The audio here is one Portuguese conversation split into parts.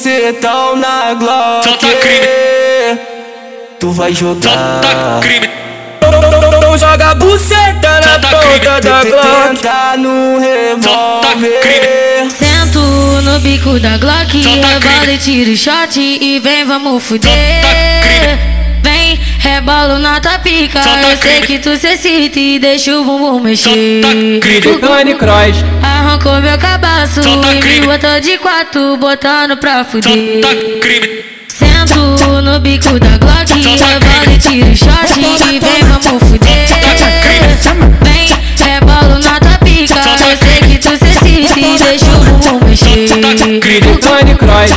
Bucetão na Glock Solta crime. Tu vai jogar Solta crime. Não joga buceta na Solta ponta crime. da Glock Tenta no Solta revólver Sento no bico da Glock, Solta rebola crime. e tiro shot e vem, vamos fuder. Vem, rebolo na tua pica, Solta eu sei que tu se excita e deixa o bumbum mexer. Tony Cross. Arrancou meu cabaço Solta e me botou de quatro, botando pra fuder. Sento no bico da Glock, rebola crime. e tiro shot e vem, vamos fuder. Vem, rebolo na tua pica, Solta eu sei que tu se excita e deixa o bumbum mexer. Tony Cross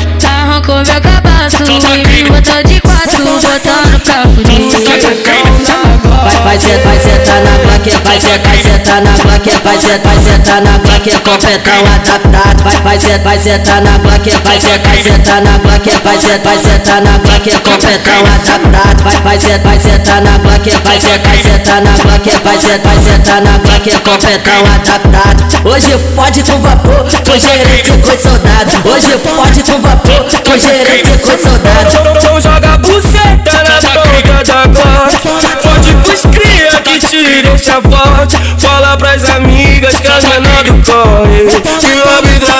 Vai, ser, vai sentar na plaquinha, vai ser, vai sentar na plaquinha, vai ser, vai sentar na plaquinha, completão adaptado. Vai, vai ser, vai sentar na plaquinha, vai ser, vai sentar na plaquinha, vai ser, vai sentar na plaquinha, completão adaptado. Vai, vai sentar na plaquinha, vai ser, vai sentar na plaquinha, vai ser, vai sentar na plaquinha, completão adaptado. Hoje pode com vapor, com gerente com soldado. Hoje pode com vapor, com gerente com soldado.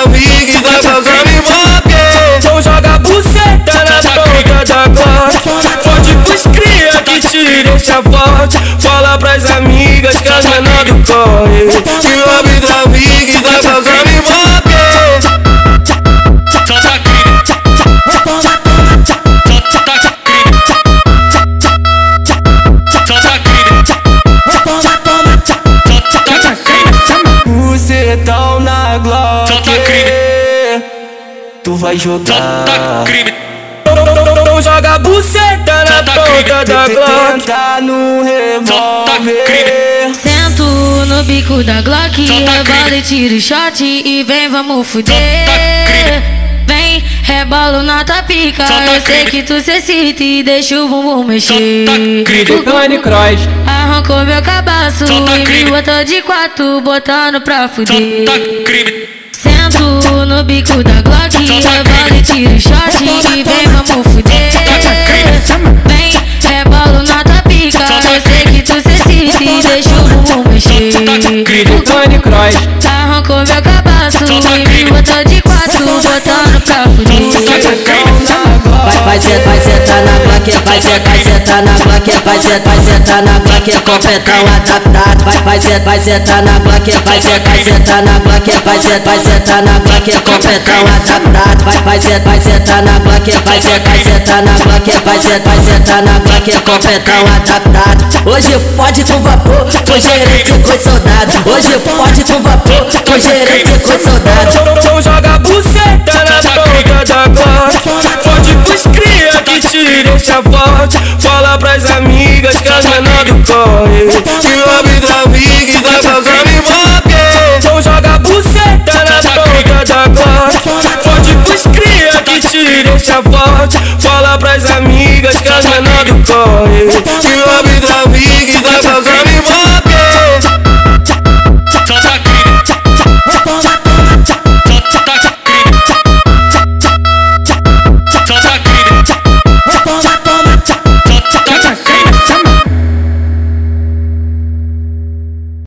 O Vig tá causando ibope Não joga buceta na ponta da Glock Pode pros cria que te deixa forte. Fala pras amigas que as menor do corre na Glock Solta crime. Tu vai Solta jogar crime. Não joga buceta na Solta ponta crime. da Glock Tenta no Solta revólver Sento no bico da Glock, Solta rebola crime. e tiro shot e vem, vamos fuder. Vem, rebolo na tua pica, Solta eu sei crime. que tu se excita e deixa o bumbum mexer. Tony Cross Arrancou meu cabaço Solta e me crime. botou de quatro, botando pra fuder. Sento no bico da Glock, rebola crime. e tiro shot e vem, vamos fuder. Vem, rebolo na tua pica, eu sei que tu se excita e deixa o bumbum mexer. Tony Cross Arrancou meu cabaço Vai, ser, vai sentar na plaquinha, vai ser, vai sentar na plaquinha, vai ser, vai sentar na plaquinha, completão adaptado. Vai, vai ser, vai sentar na plaquinha, vai ser, vai sentar na plaquinha, vai ser, vai sentar na plaquinha, completão adaptado. Vai, vai sentar na plaquinha, vai ser, vai sentar na plaquinha, vai ser, vai sentar na plaquinha, completão adaptado. Hoje pode com vapor, com gerente com soldado. Hoje pode com vapor, com gerente com soldado. a forte Fala pras amigas que as menor do corre Se abre da viga e dá pras Então joga a buceta na boca da glock Pode pros cria que te deixa forte Fala pras amigas que as menor do corre Se abre da viga e dá pras animadas aqui.